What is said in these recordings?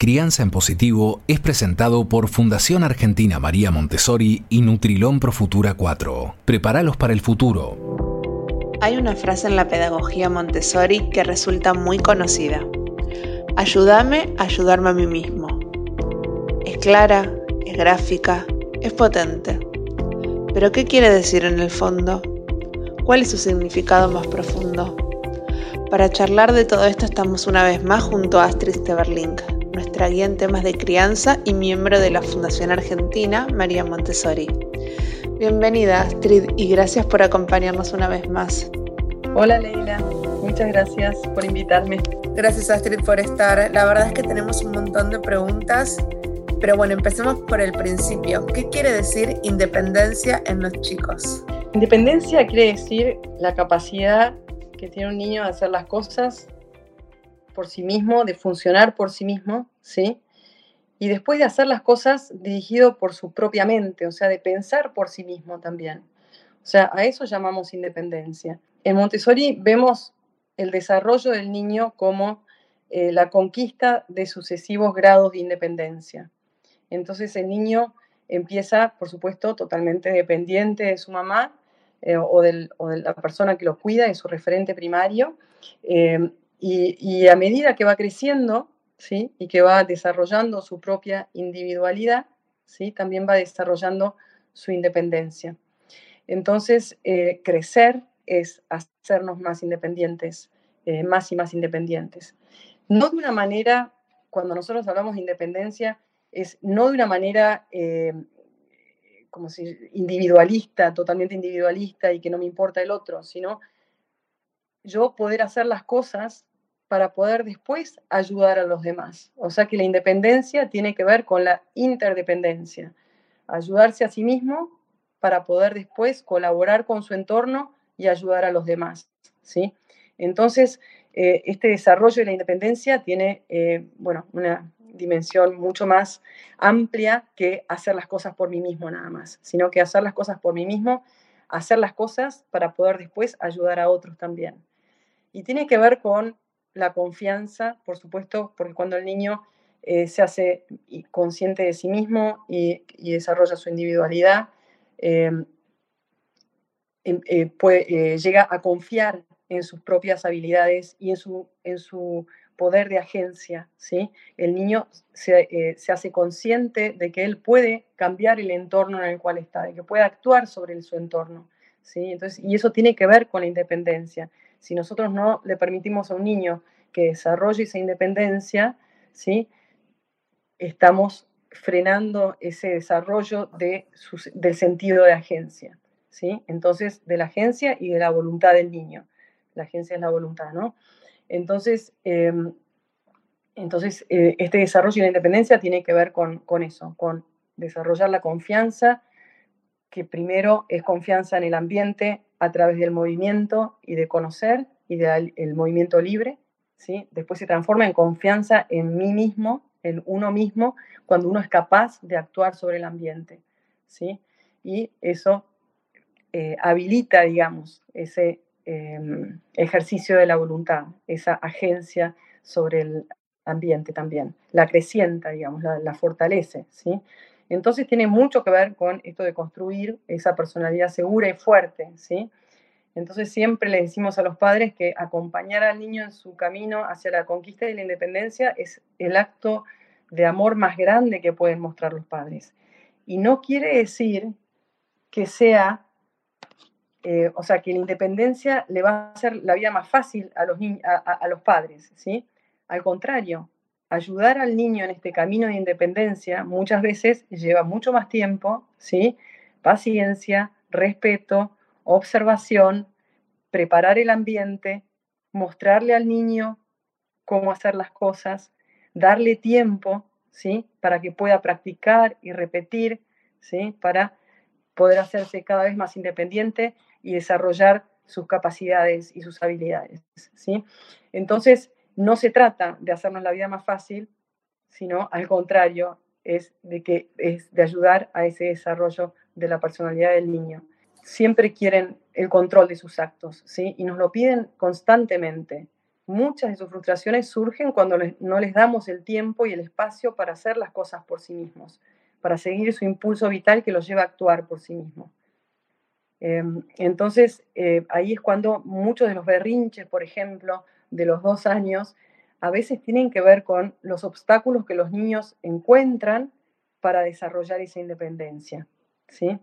Crianza en Positivo es presentado por Fundación Argentina María Montessori y Nutrilón Pro Futura 4. Prepáralos para el futuro. Hay una frase en la pedagogía Montessori que resulta muy conocida. Ayúdame a ayudarme a mí mismo. Es clara, es gráfica, es potente. Pero ¿qué quiere decir en el fondo? ¿Cuál es su significado más profundo? Para charlar de todo esto estamos una vez más junto a Astrid Steverling, nuestra guía en temas de crianza y miembro de la Fundación Argentina María Montessori. Bienvenida Astrid y gracias por acompañarnos una vez más. Hola Leila, muchas gracias por invitarme. Gracias Astrid por estar. La verdad es que tenemos un montón de preguntas, pero bueno, empecemos por el principio. ¿Qué quiere decir independencia en los chicos? Independencia quiere decir la capacidad que tiene un niño de hacer las cosas por sí mismo, de funcionar por sí mismo, ¿sí? Y después de hacer las cosas dirigido por su propia mente, o sea, de pensar por sí mismo también. O sea, a eso llamamos independencia. En Montessori vemos el desarrollo del niño como eh, la conquista de sucesivos grados de independencia. Entonces el niño empieza, por supuesto, totalmente dependiente de su mamá eh, o, de la persona que lo cuida, de su referente primario, eh, y, a medida que va creciendo, ¿sí? Y que va desarrollando su propia individualidad, ¿sí? También va desarrollando su independencia. Entonces, eh, crecer es hacernos más independientes, eh, más y más independientes. No de una manera, cuando nosotros hablamos de independencia, es no de una manera eh, como si individualista, totalmente individualista y que no me importa el otro, sino yo poder hacer las cosas para poder después ayudar a los demás. O sea que la independencia tiene que ver con la interdependencia, ayudarse a sí mismo para poder después colaborar con su entorno y ayudar a los demás. ¿sí? Entonces, eh, este desarrollo de la independencia tiene eh, bueno, una dimensión mucho más amplia que hacer las cosas por mí mismo nada más, sino que hacer las cosas por mí mismo, hacer las cosas para poder después ayudar a otros también. Y tiene que ver con la confianza, por supuesto, porque cuando el niño eh, se hace consciente de sí mismo y, desarrolla su individualidad, em, em, eh, llega a confiar en sus propias habilidades y en su, en su poder de agencia. ¿sí? El niño se, eh, se, hace consciente de que él puede cambiar el entorno en el cual está, de que puede actuar sobre su entorno. ¿sí? Entonces, y eso tiene que ver con la independencia si nosotros no le permitimos a un niño que desarrolle esa independencia, ¿sí? estamos frenando ese desarrollo de del sentido de agencia. ¿sí? Entonces, de la agencia y de la voluntad del niño. La agencia es la voluntad, ¿no? Entonces, em, entonces eh, este desarrollo de la independencia tiene que ver con, con eso, con desarrollar la confianza, que primero es confianza en el ambiente, a través del movimiento y de conocer y del movimiento libre, ¿sí? Después se transforma en confianza en mí mismo, en uno mismo, cuando uno es capaz de actuar sobre el ambiente, ¿sí? Y eso eh, habilita, digamos, ese em, ejercicio de la voluntad, esa agencia sobre el ambiente también. La crecienta, digamos, la, la fortalece, ¿sí? Entonces tiene mucho que ver con esto de construir esa personalidad segura y fuerte, ¿sí? Entonces siempre le decimos a los padres que acompañar al niño en su camino hacia la conquista de la independencia es el acto de amor más grande que pueden mostrar los padres. Y no quiere decir que sea, eh, o sea, que la independencia le va a hacer la vida más fácil a los, a los padres, ¿sí? Al contrario, ayudar al niño en este camino de independencia muchas veces lleva mucho más tiempo, ¿sí? Paciencia, respeto, observación, preparar el ambiente, mostrarle al niño cómo hacer las cosas, darle tiempo, ¿sí? Para que pueda practicar y repetir, ¿sí? Para poder hacerse cada vez más independiente y desarrollar sus capacidades y sus habilidades, ¿sí? Entonces, no se trata de hacernos la vida más fácil, sino al contrario, es de, que, es de ayudar a ese desarrollo de la personalidad del niño. Siempre quieren el control de sus actos, ¿sí? Y nos lo piden constantemente. muchas de sus frustraciones surgen cuando no les damos el tiempo y el espacio para hacer las cosas por sí mismos, para seguir su impulso vital que los lleva a actuar por sí mismos. Em, entonces, eh, ahí es cuando muchos de los berrinches, por ejemplo, de los dos años, a veces tienen que ver con los obstáculos que los niños encuentran para desarrollar esa independencia. ¿sí?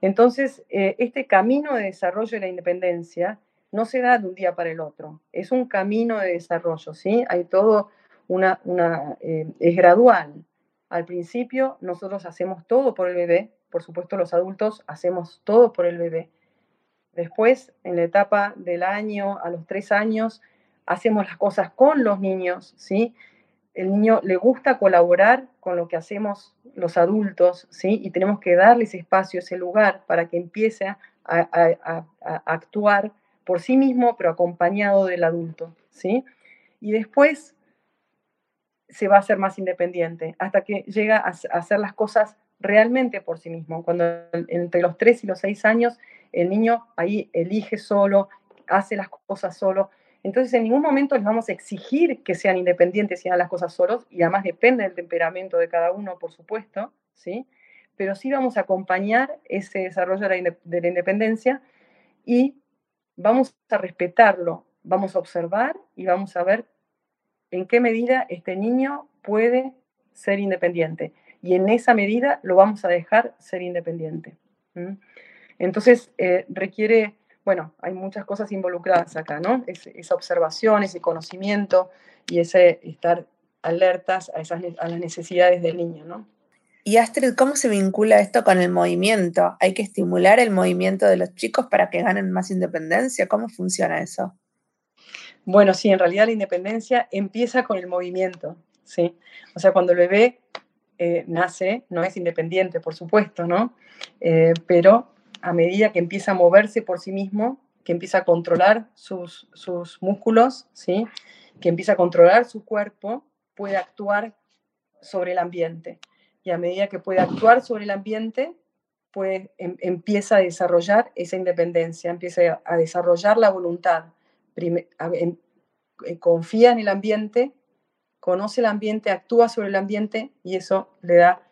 Entonces, eh, este camino de desarrollo de la independencia no se da de un día para el otro, es un camino de desarrollo, ¿sí? Hay todo una, una eh, es gradual. Al principio nosotros hacemos todo por el bebé, por supuesto los adultos hacemos todo por el bebé. Después, en la etapa del año, a los tres años, hacemos las cosas con los niños, ¿sí? El niño le gusta colaborar con lo que hacemos los adultos, ¿sí? Y tenemos que darle ese espacio, ese lugar para que empiece a, actuar por sí mismo, pero acompañado del adulto, ¿sí? Y después se va a ser más independiente, hasta que llega a hacer las cosas realmente por sí mismo. Cuando entre los 3 y los 6 años, el niño ahí elige solo, hace las cosas solo. Entonces, en ningún momento les vamos a exigir que sean independientes y hagan las cosas solos, y además depende del temperamento de cada uno, por supuesto, ¿sí? Pero sí vamos a acompañar ese desarrollo de la independencia y vamos a respetarlo, vamos a observar y vamos a ver en qué medida este niño puede ser independiente. Y en esa medida lo vamos a dejar ser independiente. Entonces, eh, requiere, bueno, hay muchas cosas involucradas acá, ¿no? esa observación, ese conocimiento y ese estar alertas a, esas, a las necesidades del niño, ¿no? Y Astrid, ¿cómo se vincula esto con el movimiento? ¿Hay que estimular el movimiento de los chicos para que ganen más independencia? ¿Cómo funciona eso? Bueno, sí, en realidad la independencia empieza con el movimiento, ¿sí? O sea, cuando el bebé eh, nace, no es independiente, por supuesto, ¿no? Eh, pero a medida que empieza a moverse por sí mismo, que empieza a controlar sus, sus músculos, ¿sí? Que empieza a controlar su cuerpo, puede actuar sobre el ambiente y a medida que puede actuar sobre el ambiente, pues empieza a desarrollar esa independencia, empieza a desarrollar la voluntad, eh, confía en el ambiente, conoce el ambiente, actúa sobre el ambiente y eso le da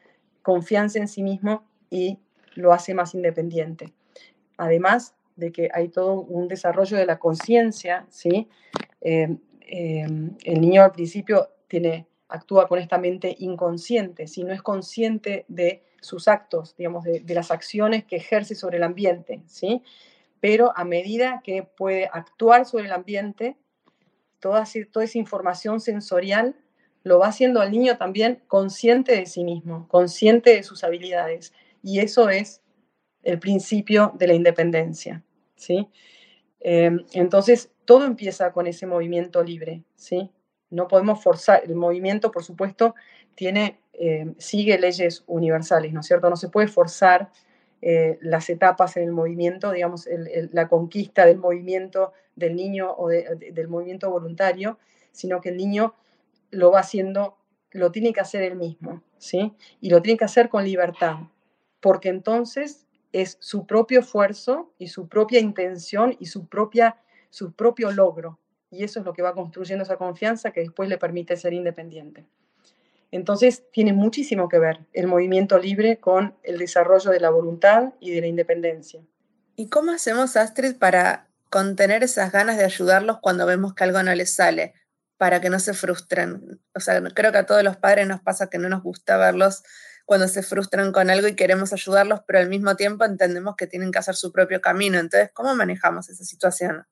confianza en sí mismo y lo hace más independiente. Además de que hay todo un desarrollo de la conciencia, ¿sí? Eh, eh, el niño al principio tiene actúa con esta mente inconsciente, si no es consciente de sus actos, digamos, de, las acciones que ejerce sobre el ambiente, ¿sí? Pero a medida que puede actuar sobre el ambiente, toda, toda esa información sensorial lo va haciendo al niño también consciente de sí mismo, consciente de sus habilidades. Y eso es el principio de la independencia, ¿sí? Em, entonces, todo empieza con ese movimiento libre, ¿sí? no podemos forzar, el movimiento, por supuesto, tiene, eh, sigue leyes universales, ¿no es cierto? No se puede forzar eh, las etapas en el movimiento, digamos, la conquista del movimiento del niño o del movimiento voluntario, sino que el niño lo va haciendo, lo tiene que hacer él mismo, ¿sí? Y lo tiene que hacer con libertad, porque entonces es su propio esfuerzo y su propia intención y su, propia, su propio logro, y eso es lo que va construyendo esa confianza que después le permite ser independiente. Entonces, tiene muchísimo que ver el movimiento libre con el desarrollo de la voluntad y de la independencia. ¿Y cómo hacemos, Astrid, para contener esas ganas de ayudarlos cuando vemos que algo no les sale, para que no se frustren? O sea, creo que a todos los padres nos pasa que no nos gusta verlos cuando se frustran con algo y queremos ayudarlos, pero al mismo tiempo entendemos que tienen que hacer su propio camino. Entonces, ¿cómo manejamos esa situación?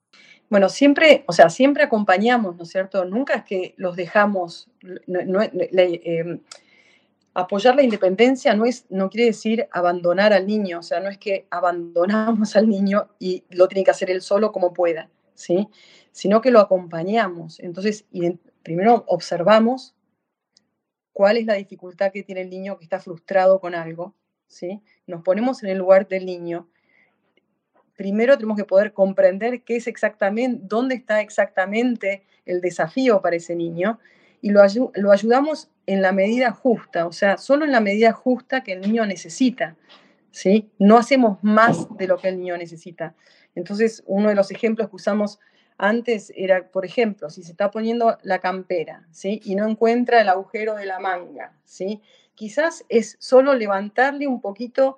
Bueno, siempre, o sea, siempre acompañamos, ¿no es cierto? Nunca es que los dejamos. Em, apoyar la independencia no, es, no quiere decir abandonar al niño, o sea, no es que abandonamos al niño y lo tiene que hacer él solo como pueda, ¿sí? Sino que lo acompañamos. Entonces, primero observamos cuál es la dificultad que tiene el niño que está frustrado con algo, ¿sí? Nos ponemos en el lugar del niño primero tenemos que poder comprender qué es exactamente, dónde está exactamente el desafío para ese niño y lo, ayudamos en la medida justa, o sea, solo en la medida justa que el niño necesita, ¿sí? No hacemos más de lo que el niño necesita. Entonces, uno de los ejemplos que usamos Antes era, por ejemplo, si se está poniendo la campera, ¿sí? Y no encuentra el agujero de la manga, ¿sí? Quizás es solo levantarle un poquito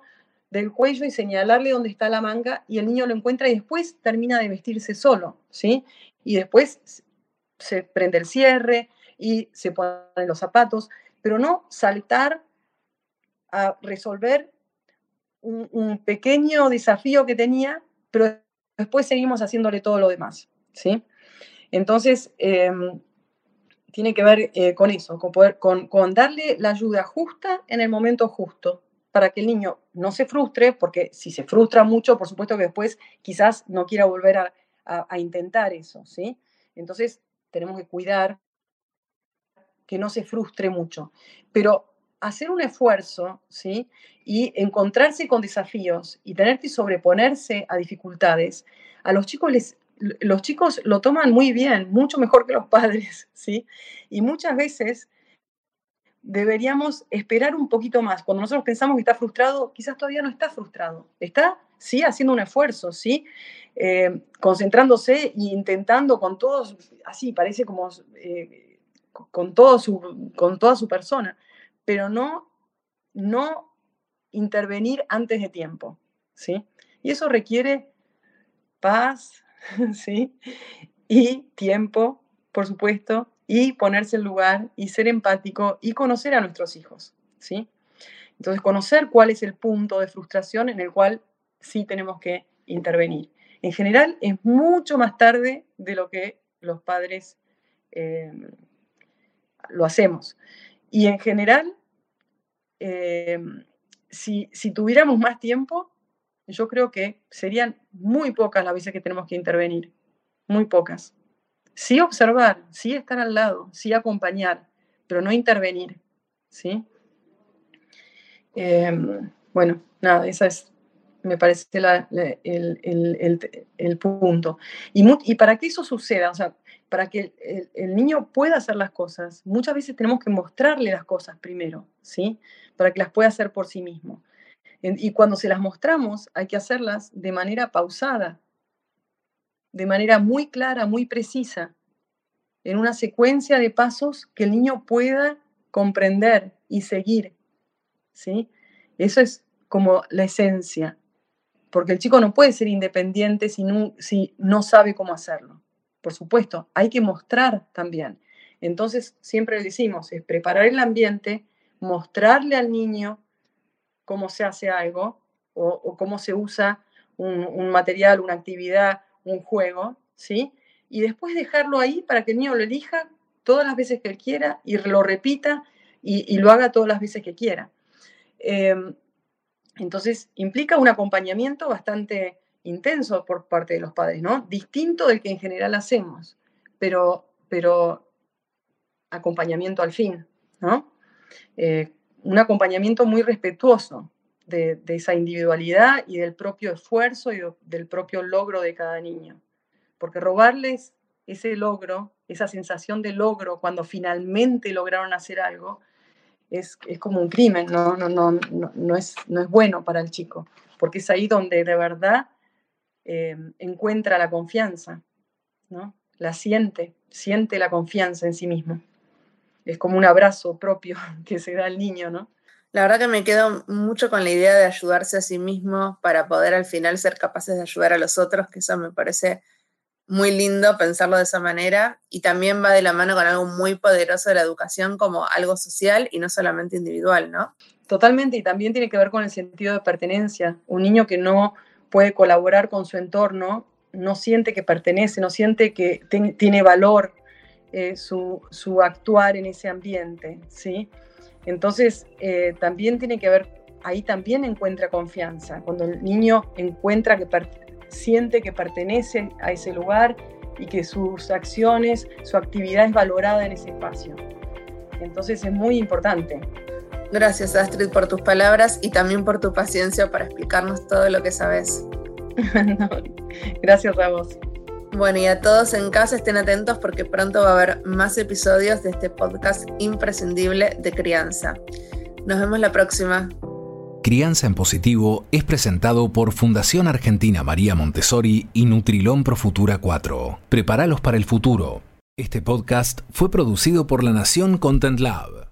del cuello y señalarle dónde está la manga y el niño lo encuentra y después termina de vestirse solo, ¿sí? Y después se prende el cierre y se ponen los zapatos, pero no saltar a resolver un, pequeño desafío que tenía, pero después seguimos haciéndole todo lo demás, ¿sí? Entonces, em, tiene que ver eh, con eso, con, poder, con, darle la ayuda justa en el momento justo, para que el niño no se frustre, porque si se frustra mucho, por supuesto que después quizás no quiera volver a, intentar eso, ¿sí? Entonces tenemos que cuidar que no se frustre mucho. Pero hacer un esfuerzo, ¿sí? Y encontrarse con desafíos y tener que sobreponerse a dificultades, a los chicos les, los chicos lo toman muy bien, mucho mejor que los padres, ¿sí? Y muchas veces deberíamos esperar un poquito más. Cuando nosotros pensamos que está frustrado, quizás todavía no está frustrado. Está, sí, haciendo un esfuerzo, sí, eh, concentrándose e intentando con todos, así, parece como eh, con, todo su, con toda su persona, pero no, no intervenir antes de tiempo, ¿sí? Y eso requiere paz, ¿sí? Y tiempo, por supuesto, y ponerse en lugar y ser empático y conocer a nuestros hijos, ¿sí? Entonces, conocer cuál es el punto de frustración en el cual sí tenemos que intervenir. En general, es mucho más tarde de lo que los padres eh, lo hacemos. Y en general, eh, si, si tuviéramos más tiempo, yo creo que serían muy pocas las veces que tenemos que intervenir, muy pocas. Sí observar, sí estar al lado, sí acompañar, pero no intervenir, ¿sí? Em, bueno, nada, esa es, me parece el, punto. Y, para que eso suceda, o sea, para que el, niño pueda hacer las cosas, muchas veces tenemos que mostrarle las cosas primero, ¿sí? Para que las pueda hacer por sí mismo. Y cuando se las mostramos, hay que hacerlas de manera pausada, de manera muy clara, muy precisa, en una secuencia de pasos que el niño pueda comprender y seguir. ¿sí? Eso es como la esencia, porque el chico no puede ser independiente si no, si no sabe cómo hacerlo. Por supuesto, hay que mostrar también. Entonces, siempre decimos, es preparar el ambiente, mostrarle al niño cómo se hace algo o, cómo se usa un, material, una actividad, un juego, ¿sí? Y después dejarlo ahí para que el niño lo elija todas las veces que él quiera y lo repita y, lo haga todas las veces que quiera. Em, entonces, implica un acompañamiento bastante intenso por parte de los padres, ¿no? Distinto del que en general hacemos, pero, pero acompañamiento al fin, ¿no? Eh, un acompañamiento muy respetuoso de, esa individualidad y del propio esfuerzo y del propio logro de cada niño. Porque robarles ese logro, esa sensación de logro cuando finalmente lograron hacer algo, es, como un crimen, ¿no? No, no, no, es, no es bueno para el chico, porque es ahí donde de verdad eh, encuentra la confianza, ¿no? La siente, siente la confianza en sí mismo. Es como un abrazo propio que se da al niño, ¿no? La verdad que me quedo mucho con la idea de ayudarse a sí mismo para poder al final ser capaces de ayudar a los otros, que eso me parece muy lindo pensarlo de esa manera y también va de la mano con algo muy poderoso de la educación como algo social y no solamente individual, ¿no? Totalmente, y también tiene que ver con el sentido de pertenencia. Un niño que no puede colaborar con su entorno, no siente que pertenece, no siente que tiene valor eh, su, su, actuar en ese ambiente, ¿sí? Entonces, eh, también tiene que ver, ahí también encuentra confianza. Cuando el niño encuentra que siente que pertenece a ese lugar y que sus acciones, su actividad es valorada en ese espacio. Entonces es muy importante. Gracias Astrid por tus palabras y también por tu paciencia para explicarnos todo lo que sabes. gracias a vos. Bueno, y a todos en casa estén atentos porque pronto va a haber más episodios de este podcast imprescindible de crianza. Nos vemos la próxima. Crianza en Positivo es presentado por Fundación Argentina María Montessori y Nutrilón Pro Futura 4. Prepáralos para el futuro. Este podcast fue producido por La Nación Content Lab.